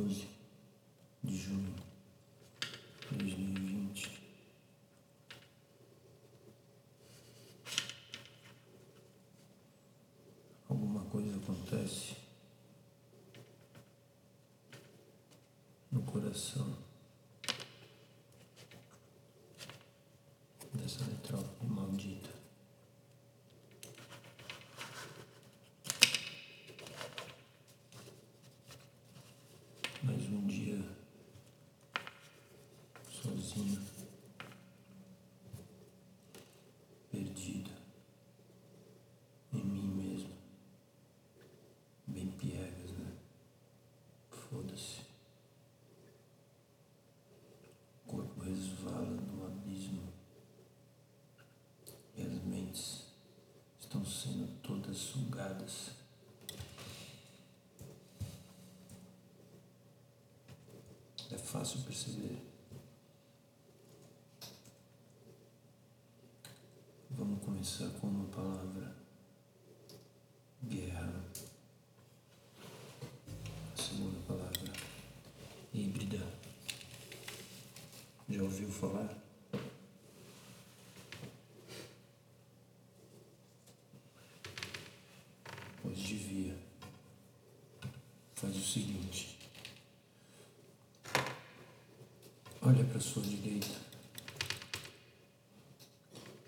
12 de junho de 2020. Alguma coisa acontece no coração dessa metrópole maldita. Mais um dia sozinho, perdido em mim mesmo, bem piegas, né? Foda-se. O corpo resvala no abismo e as mentes estão sendo todas sugadas. É fácil perceber. Começar com uma palavra: guerra. A segunda palavra: híbrida. Já ouviu falar? Pois devia. Faz o seguinte. Olha para sua direita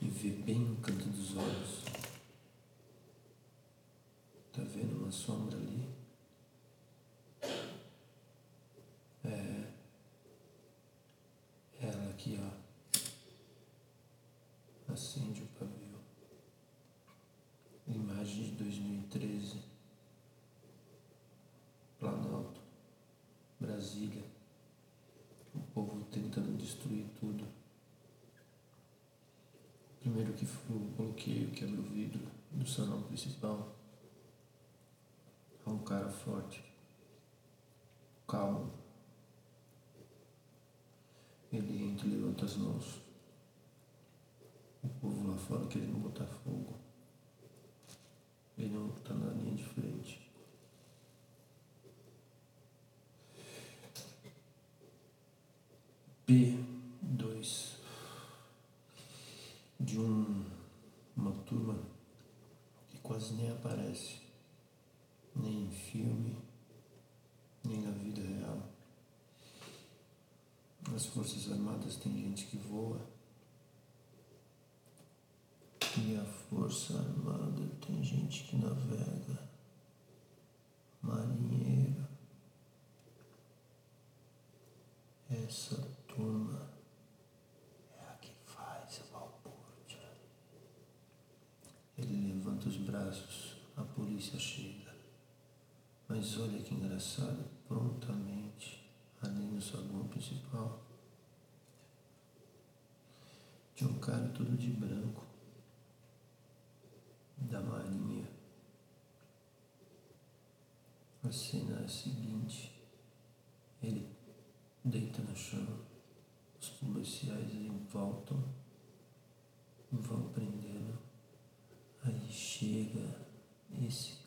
e vê bem no canto dos olhos. Tá vendo uma sombra ali? É ela aqui, ó. Acende o pavio. Imagem de 2013. Planalto. Brasília. O povo tentando destruir tudo. Primeiro que foi o bloqueio, quebra o vidro do salão principal. Cara forte. Calmo. Ele entra e levanta as mãos. O povo lá fora querendo botar fogo. Ele não está na linha de frente. P2 de um, uma turma que quase nem aparece, nem em filme, nem na vida real. Nas Forças Armadas tem gente que voa. E a Força Armada tem gente que navega. Marinheiro. Essa turma é a que faz a balbúrdia. Ele levanta os braços, a polícia chega. Mas olha que engraçado, prontamente, ali no saguão principal, tinha um cara todo de branco, da marinha. A cena é seguinte, ele deita no chão, os policiais voltam, vão prendê-lo, aí chega esse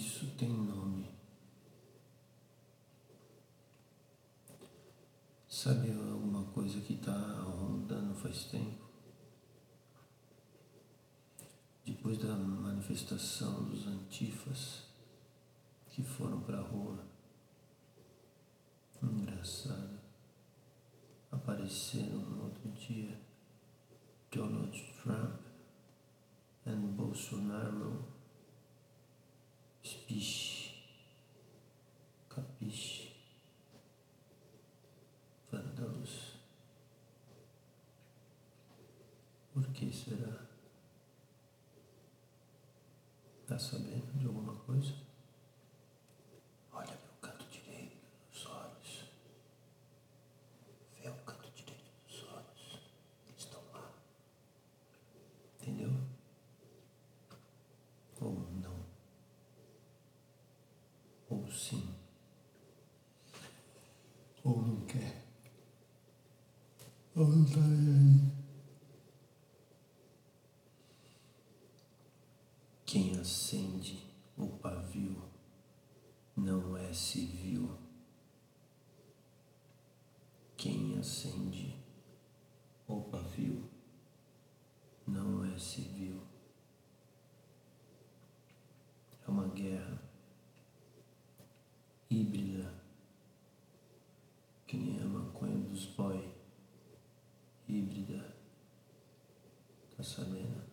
Isso tem nome. Sabe alguma coisa que está rondando faz tempo? Depois da manifestação dos antifas que foram para a rua, engraçado, apareceram no outro dia Donald Trump e Bolsonaro Spish, capiche, vândalos. Por que será? Tá sabendo de alguma coisa? Olha para o canto direito dos olhos. Vê o canto direito dos olhos. Eles estão lá. Entendeu? Ou não. Ou sim. quer. Quem acende o pavio não é civil. Quem acende o pavio não é civil. É uma guerra híbrida, que nem a maconha dos boy, híbrida, tá sabendo?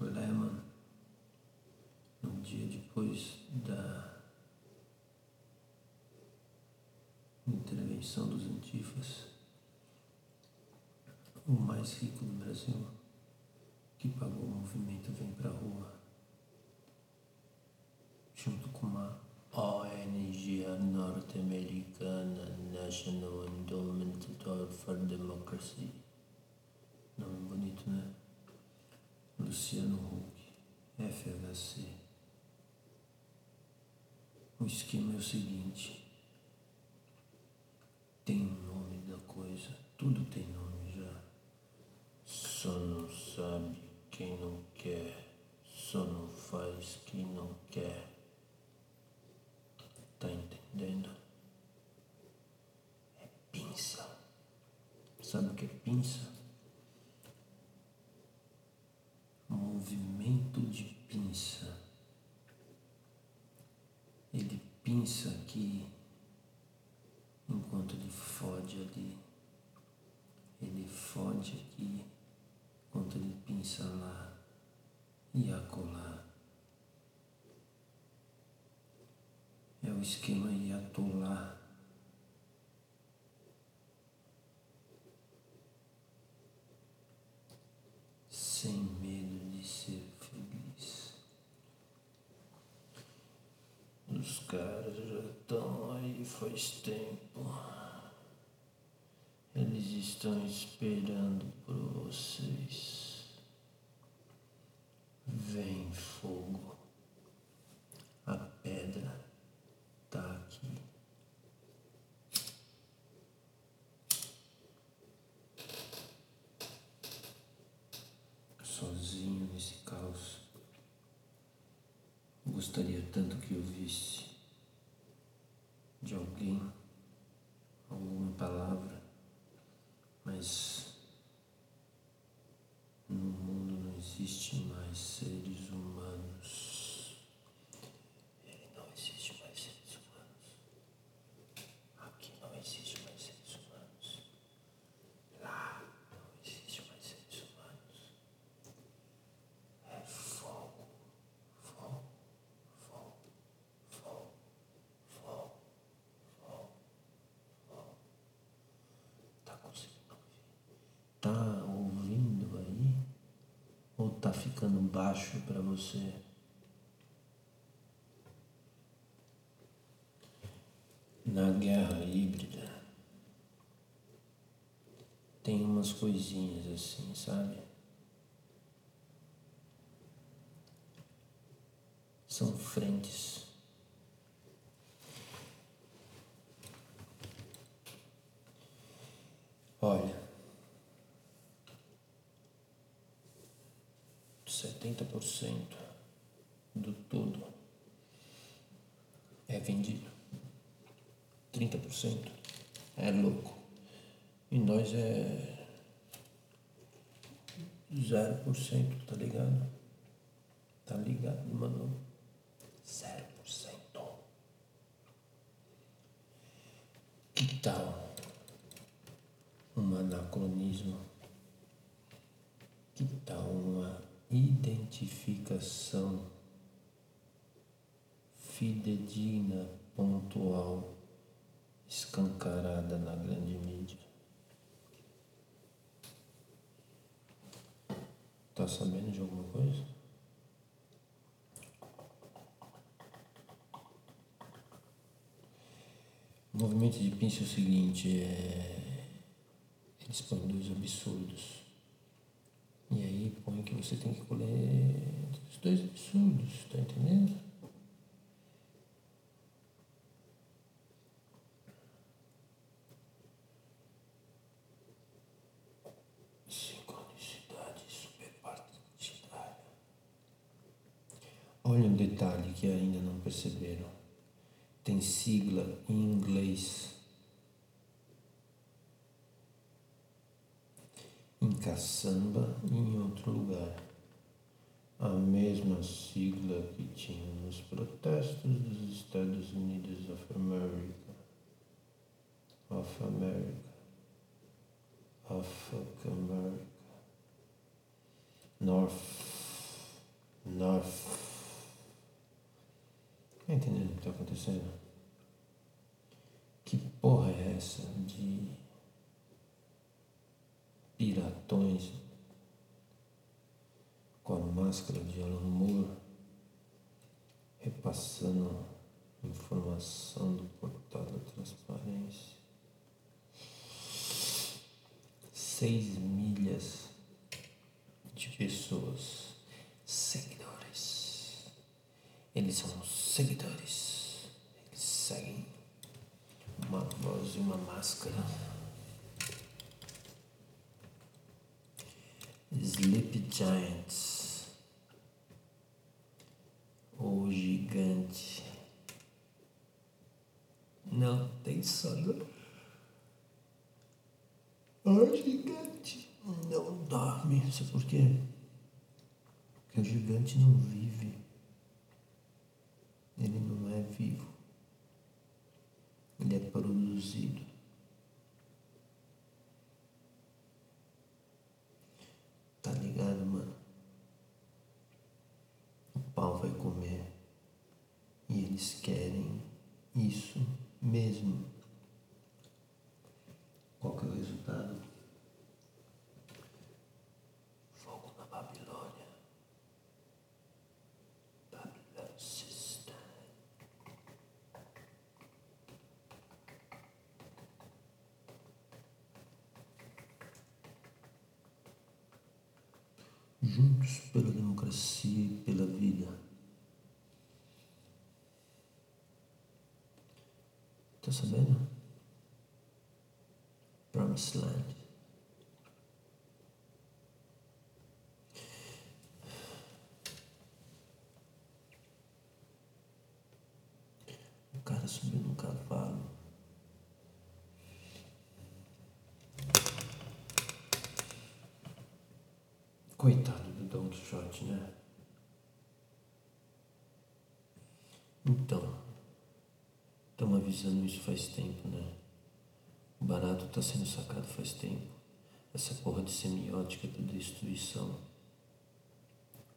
Olha, mano, no dia depois da intervenção dos antifas, o mais rico do Brasil, que pagou o movimento Vem Pra Rua, junto com uma ONG norte-americana, National Endowment for Democracy. Nome bonito, né? Luciano Huck, FHC. O esquema é o seguinte: tem nome da coisa, tudo tem nome já. Só não sabe quem não quer, só não faz quem não quer. Tá entendendo? É pinça. Sabe o que é pinça? Movimento de pinça. Ele pinça aqui enquanto ele fode ali. Ele fode aqui enquanto ele pinça lá e acolá. É o esquema Yatollah. Sem medo de ser feliz. Os caras já estão aí faz tempo. Estão esperando por vocês. Vem fogo. A pedra tá aqui. Sozinho nesse caos. Gostaria tanto que eu visse de alguém alguma palavra, mas no mundo não existe mais seres humanos. Ele não existe mais seres humanos. Aqui não existe mais seres humanos. Lá não existe mais seres humanos. É fogo, fogo, fogo, fogo, fogo, fogo, fogo. Tá conseguindo ouvir? Tá ouvindo aí? Ou tá ficando baixo para você? Na guerra híbrida tem umas coisinhas assim, sabe? São frentes. Olha, setenta por cento do todo é vendido. 30% é louco. E nós é 0%, tá ligado? Tá ligado, mano? 0%. Que tal um anacronismo? Identificação fidedigna, pontual? escancarada na grande mídia. Tá sabendo de alguma coisa? O movimento de pinça é o seguinte, é... eles dois absurdos. Como que você tem que colher os dois absurdos, tá entendendo? Sincronicidade superpartidária. Olha um detalhe que ainda não perceberam. Tem sigla em inglês Em caçamba e em outro lugar. A mesma sigla que tinha nos protestos dos Estados Unidos of America. Of America. Of America. North. North. Tá entendendo o que tá acontecendo? Que porra é essa de com a máscara de Alan Moore repassando informação do portal da transparência? Seis milhas de pessoas, seguidores. Eles são seguidores. Eles seguem uma voz e uma máscara. Sleep Giants. O gigante. Não tem sono. O gigante não dorme. Sabe por quê? Porque o gigante não vive. Ele não é vivo. Ele é produzido. Tá ligado, mano? O pau vai comer. E eles querem isso mesmo. Qual que é o resultado? Fogo na Babilônia. Babylon System. Juntos pela democracia e pela vida. Tá sabendo? Promised Land. O cara subiu num cavalo. Coitado do Don Quixote, né? Então, estamos avisando isso faz tempo, né? O barato está sendo sacado faz tempo. Essa porra de semiótica da destruição.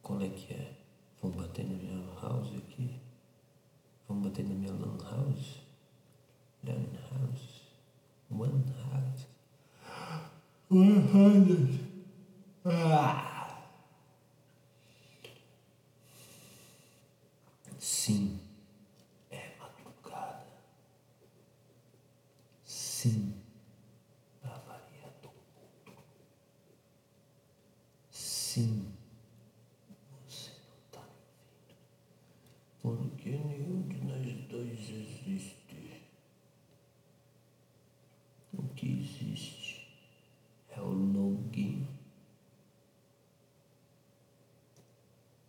Qual é que é? Vão bater na minha house aqui? Vão bater na minha lan house? Lan house? One house? One hundred. Ah! Sim, é madrugada. Sim, pra variar do mundo. Sim, você não tá me ouvindo. Porque nenhum de nós dois existe. O que existe é o login.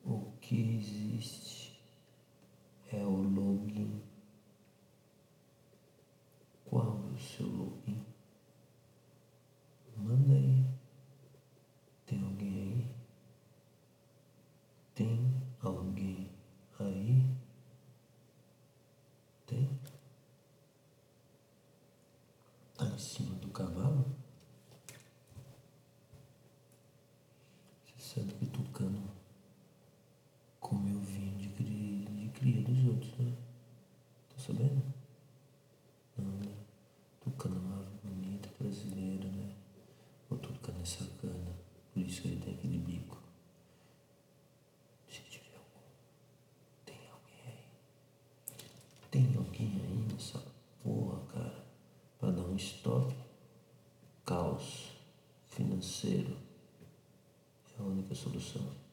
O que existe é o login. Qual é o seu login? Manda aí. Tem alguém aí? Tem alguém aí? Tem? Tá em cima do cavalo? Você sabe que tucano comeu vinho de cria, de outros, né? Tá sabendo? Não, né? Tucano é uma bonita, brasileira, né? O tucano é sacana, por isso que ele tem aquele bico. Se tiver algum, tem alguém aí? Tem alguém aí nessa porra, cara, pra dar um stop? Caos financeiro é a única solução.